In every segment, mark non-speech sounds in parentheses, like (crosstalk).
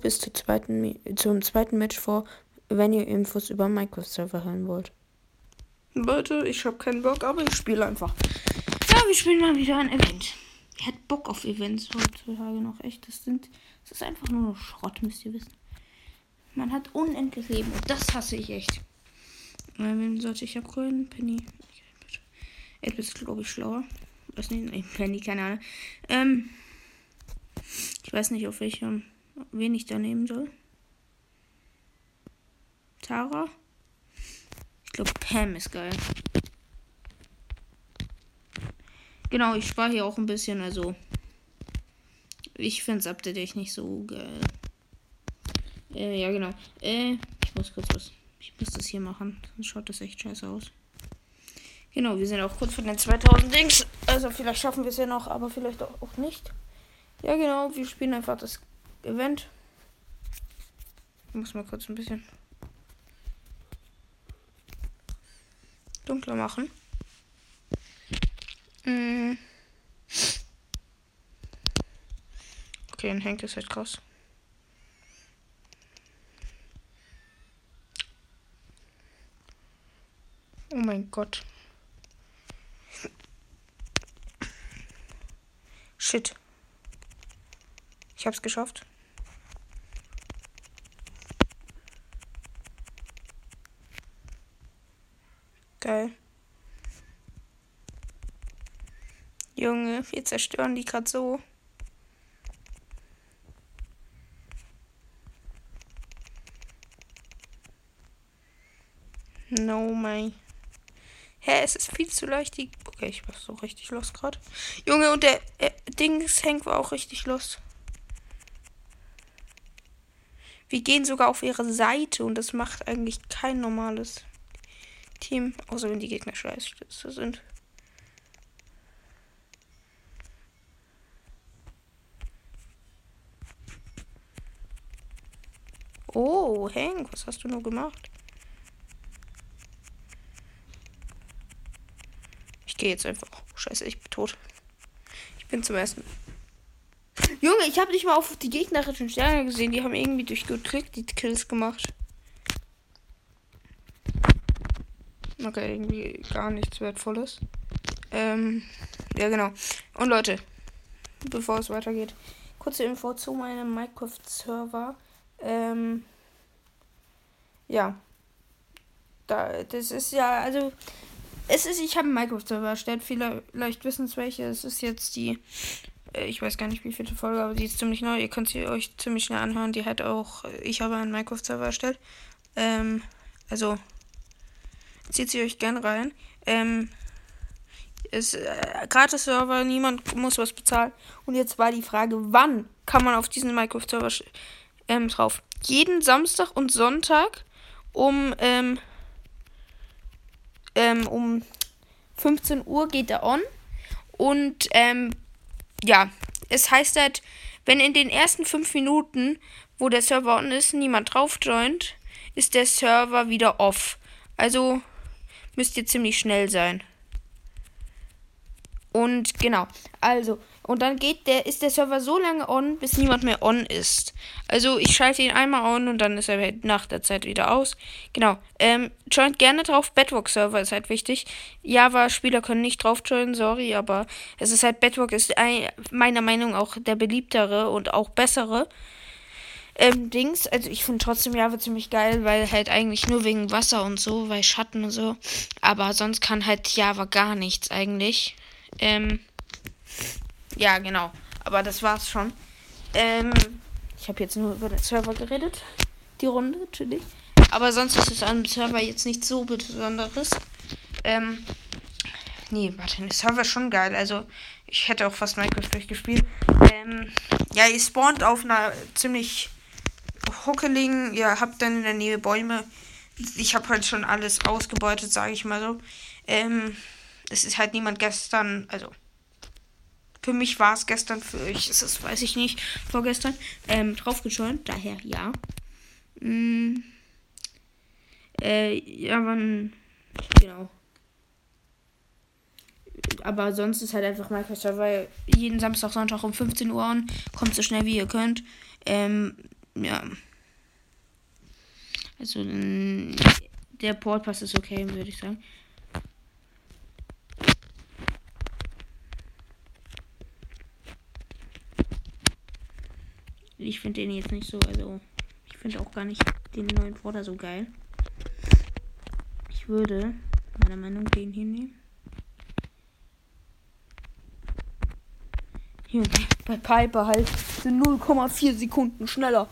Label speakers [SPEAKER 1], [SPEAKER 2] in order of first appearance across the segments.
[SPEAKER 1] bis zur zweiten, zum zweiten Match vor, wenn ihr Infos über Minecraft-Server hören wollt.
[SPEAKER 2] Leute, ich habe keinen Bock, aber ich spiele einfach. Ja, wir spielen mal wieder ein Event. Wer hat Bock auf Events heutzutage noch? Echt, das sind. Das ist einfach nur noch Schrott, müsst ihr wissen. Man hat unendlich Leben und das hasse ich echt. Wen sollte ich upgraden? Penny. Etwas ist, glaube ich, schlauer. Was nicht? Penny, keine Ahnung. Ähm. Ich weiß nicht, auf welchem. Wen ich da nehmen soll. Tara? Ich glaube, Pam ist geil. Genau, ich spare hier auch ein bisschen, also. Ich finde das Update echt nicht so geil. Äh, ja, genau. Äh, ich muss kurz was. Ich muss das hier machen. Sonst schaut das echt scheiße aus. Genau, wir sind auch kurz vor den 2000 Dings. Also, vielleicht schaffen wir es ja noch, aber vielleicht auch nicht. Ja, genau. Wir spielen einfach das Event. Ich muss mal kurz ein bisschen dunkler machen. Mm. Okay, dann hängt es halt krass. Oh mein Gott. Shit. Ich hab's geschafft. Geil. Junge, wir zerstören die gerade so. No, my. Hä, es ist viel zu leicht. Okay, ich war so richtig los gerade. Junge, und der äh, Dings Hank war auch richtig los. Wir gehen sogar auf ihre Seite und das macht eigentlich kein normales. Team. Außer wenn die Gegner scheiße sind. Oh, Hank, was hast du nur gemacht? Ich gehe jetzt einfach. Oh, scheiße, ich bin tot. Ich bin zum ersten. Junge, ich habe nicht mal auf die gegnerischen Sterne gesehen. Die haben irgendwie durch Glück die Kills gemacht. Okay, irgendwie gar nichts Wertvolles. Ähm, ja, genau. Und Leute, bevor es weitergeht, kurze Info zu meinem Minecraft-Server. Ähm, ja. Da, das ist ja, also, es ist, ich habe einen Minecraft-Server erstellt. Vielleicht wissen es welche. Es ist jetzt die, ich weiß gar nicht, wie viele Folge, aber die ist ziemlich neu. Ihr könnt sie euch ziemlich schnell anhören. Die hat auch, ich habe einen Minecraft-Server erstellt. Ähm, also, Zieht sie euch gern rein. Ähm, ist äh, gratis Server, niemand muss was bezahlen. Und jetzt war die Frage, wann kann man auf diesen Minecraft-Server ähm, drauf? Jeden Samstag und Sonntag um, ähm, ähm, um 15 Uhr geht er on. Und ähm, ja, es heißt halt, wenn in den ersten 5 Minuten, wo der Server on ist, niemand drauf joint, ist der Server wieder off. Also müsst ihr ziemlich schnell sein. Und genau, also, und dann geht der, ist der Server so lange on, bis niemand mehr on ist. Also ich schalte ihn einmal on und dann ist er nach der Zeit wieder aus. Genau. Ähm, joint gerne drauf. Bedrock-Server ist halt wichtig. Java-Spieler können nicht drauf joinen, sorry, aber es ist halt, Bedrock ist ein, meiner Meinung nach auch der beliebtere und auch bessere ähm, Dings. Also ich finde trotzdem Java ziemlich geil, weil halt eigentlich nur wegen Wasser und so, weil Schatten und so. Aber sonst kann halt Java gar nichts eigentlich. Ähm, ja, genau. Aber das war's schon. Ähm, ich habe jetzt nur über den Server geredet. Die Runde, natürlich. Aber sonst ist es am Server jetzt nicht so Besonderes. Ähm, nee, warte, der Server ist schon geil. Also, ich hätte auch fast Minecraft durchgespielt. Ähm, ja, ihr spawnt auf einer ziemlich Huckeligen. Ihr habt dann in der Nähe Bäume. Ich habe halt schon alles ausgebeutet, sage ich mal so. Ähm, es ist halt niemand gestern, also für mich war es gestern, für euch ist es, weiß ich nicht, vorgestern, ähm, draufgeschäumt. Daher ja. Mm, äh, ja, wann, genau. Aber sonst ist halt einfach Minecraft weil jeden Samstag, Sonntag um 15 Uhr an. Kommt so schnell wie ihr könnt. Ähm, Ja. Also, der Portpass ist okay, würde ich sagen. Ich finde den jetzt nicht so, also ich finde auch gar nicht den neuen Vorder so geil. Ich würde meiner Meinung nach den hier nehmen. Junge, bei Piper halt sind 0,4 Sekunden schneller.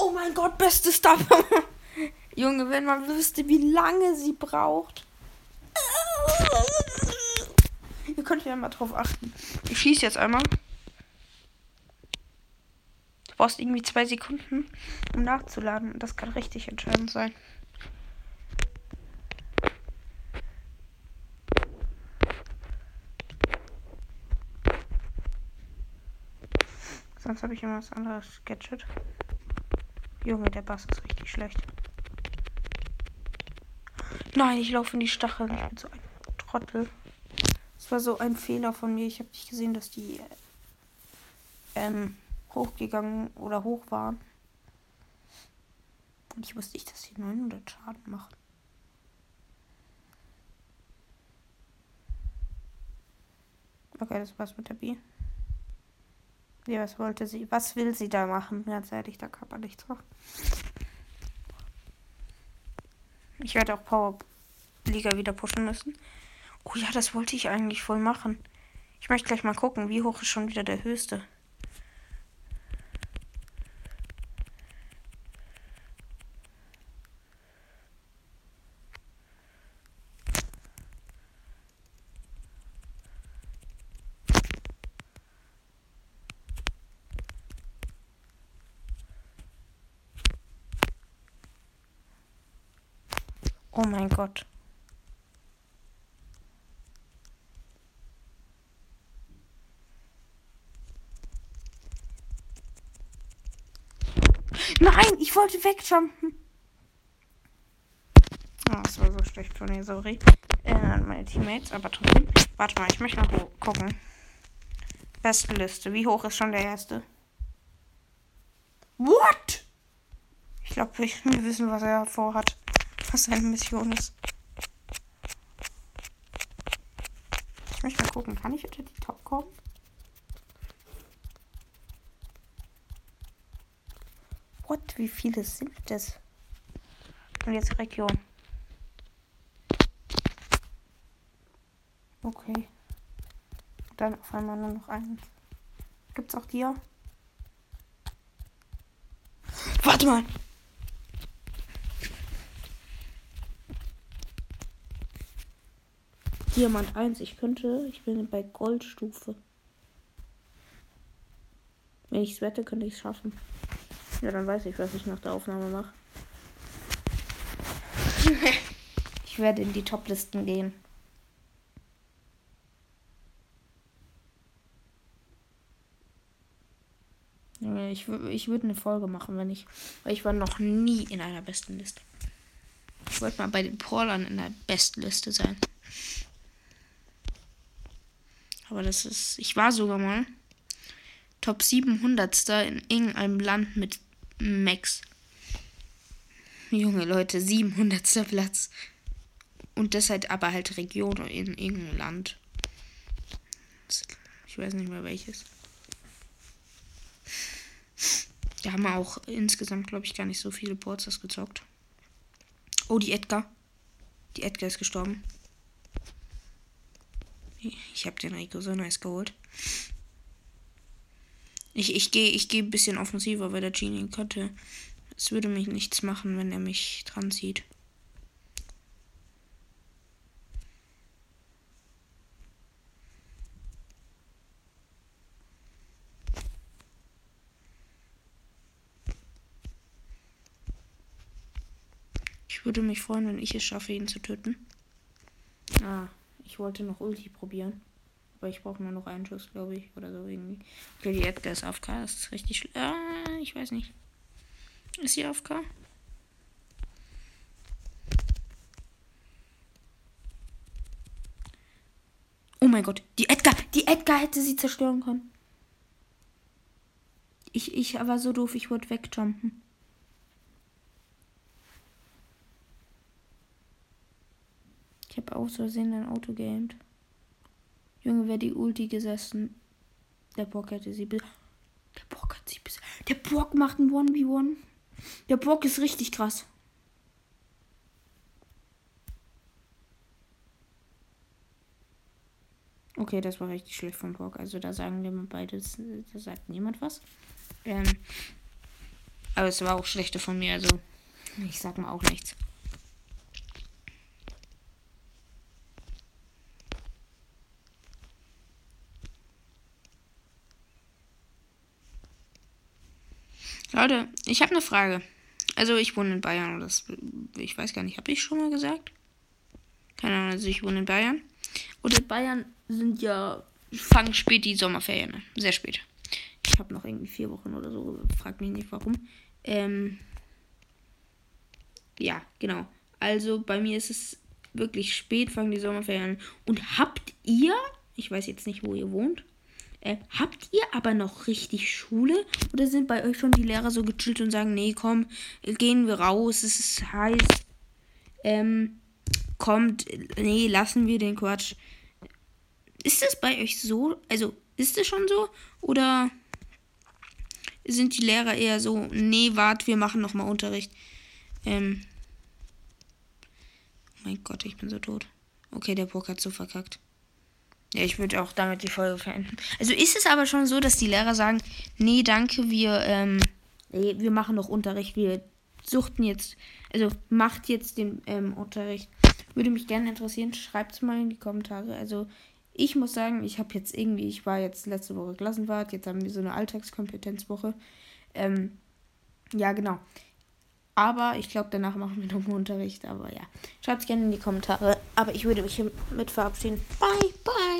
[SPEAKER 2] Oh mein Gott, bestes Stuff. (laughs) Junge, wenn man wüsste, wie lange sie braucht. Ihr könnt ja mal drauf achten. Ich schieße jetzt einmal. Brauchst irgendwie zwei Sekunden, um nachzuladen. Das kann richtig entscheidend sein. Sonst habe ich immer was anderes Gadget. Junge, der Bass ist richtig schlecht. Nein, ich laufe in die Stacheln. Ich bin so ein Trottel. Das war so ein Fehler von mir. Ich habe nicht gesehen, dass die ähm, hochgegangen oder hoch waren. Und ich wusste nicht, dass die 900 Schaden machen. Okay, das war's mit der B. Ja, was wollte sie? Was will sie da machen? Ganz ehrlich, da kann man nichts machen. Ich werde auch Power Liga wieder pushen müssen. Oh ja, das wollte ich eigentlich voll machen. Ich möchte gleich mal gucken, wie hoch ist schon wieder der höchste. Oh mein Gott. Nein, ich wollte wegjumpen. Oh, das war so schlecht von mir, sorry. Äh, meine Teammates, aber trotzdem. Warte mal, ich möchte mal gucken. Bestenliste. Wie hoch ist schon der erste? What? Ich glaube, wir (laughs) wissen, was er vorhat was seine Mission ist. Ich möchte mal gucken, kann ich unter die Top kommen? What? Wie viele sind das? Und jetzt Region. Okay. Dann auf einmal nur noch eins. Gibt's auch dir? Warte mal! Diamant 1. Ich könnte, ich bin bei Goldstufe. Wenn ich es wette, könnte ich es schaffen. Ja, dann weiß ich, was ich nach der Aufnahme mache. (laughs) ich werde in die Toplisten gehen. Ich, ich würde eine Folge machen, wenn ich. Weil ich war noch nie in einer besten Liste. Ich wollte mal bei den Porlern in der Bestliste sein. Aber das ist. Ich war sogar mal Top 700. in irgendeinem Land mit Max. Junge Leute, 700. Platz. Und das halt aber halt Region in irgendeinem Land. Ich weiß nicht mehr welches. Da haben wir auch insgesamt, glaube ich, gar nicht so viele Boards gezockt. Oh, die Edgar. Die Edgar ist gestorben. Ich habe den Rico so nice geholt. Ich, ich gehe ich geh ein bisschen offensiver, weil der Genie könnte. Es würde mich nichts machen, wenn er mich dran zieht. Ich würde mich freuen, wenn ich es schaffe, ihn zu töten. Ich wollte noch Ulti probieren. Aber ich brauche nur noch einen Schuss, glaube ich. Oder so irgendwie. Okay, die Edgar ist AFK. Das ist richtig schlecht. Ah, ich weiß nicht. Ist sie AFK? Oh mein Gott. Die Edgar. Die Edgar hätte sie zerstören können. Ich, ich war so doof, ich wollte wegjumpen. Ich habe aus Versehen ein Auto geaimt. Junge, wäre die Ulti gesessen. Der Bock hätte sie bis. Der Bock hat sie bis. Der Bock macht ein 1v1. Der Bock ist richtig krass. Okay, das war richtig schlecht von Bock. Also da sagen wir mal beides. Da sagt niemand was. Ähm, aber es war auch schlechter von mir. Also ich sag mal auch nichts. Leute, ich habe eine Frage. Also ich wohne in Bayern. Das, ich weiß gar nicht, habe ich schon mal gesagt? Keine Ahnung, also ich wohne in Bayern. Und in Bayern sind ja, fangen spät die Sommerferien an. Sehr spät. Ich habe noch irgendwie vier Wochen oder so. Frag mich nicht warum. Ähm, ja, genau. Also bei mir ist es wirklich spät, fangen die Sommerferien an. Und habt ihr, ich weiß jetzt nicht, wo ihr wohnt, äh, habt ihr aber noch richtig Schule? Oder sind bei euch schon die Lehrer so gechillt und sagen, nee, komm, gehen wir raus, es ist heiß. Ähm, kommt, nee, lassen wir den Quatsch. Ist das bei euch so? Also, ist das schon so? Oder sind die Lehrer eher so, nee, wart, wir machen nochmal Unterricht? Ähm. Mein Gott, ich bin so tot. Okay, der Burg hat so verkackt. Ja, ich würde auch damit die Folge verenden. Also ist es aber schon so, dass die Lehrer sagen, nee, danke, wir, ähm, nee, wir machen noch Unterricht, wir suchten jetzt, also macht jetzt den ähm, Unterricht. Würde mich gerne interessieren, schreibt es mal in die Kommentare. Also ich muss sagen, ich habe jetzt irgendwie, ich war jetzt letzte Woche Klassenwart, jetzt haben wir so eine Alltagskompetenzwoche. Ähm, ja, genau. Aber ich glaube, danach machen wir noch einen Unterricht. Aber ja, schreibt es gerne in die Kommentare. Aber ich würde mich hiermit verabschieden. Bye!